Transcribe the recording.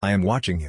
I am watching you.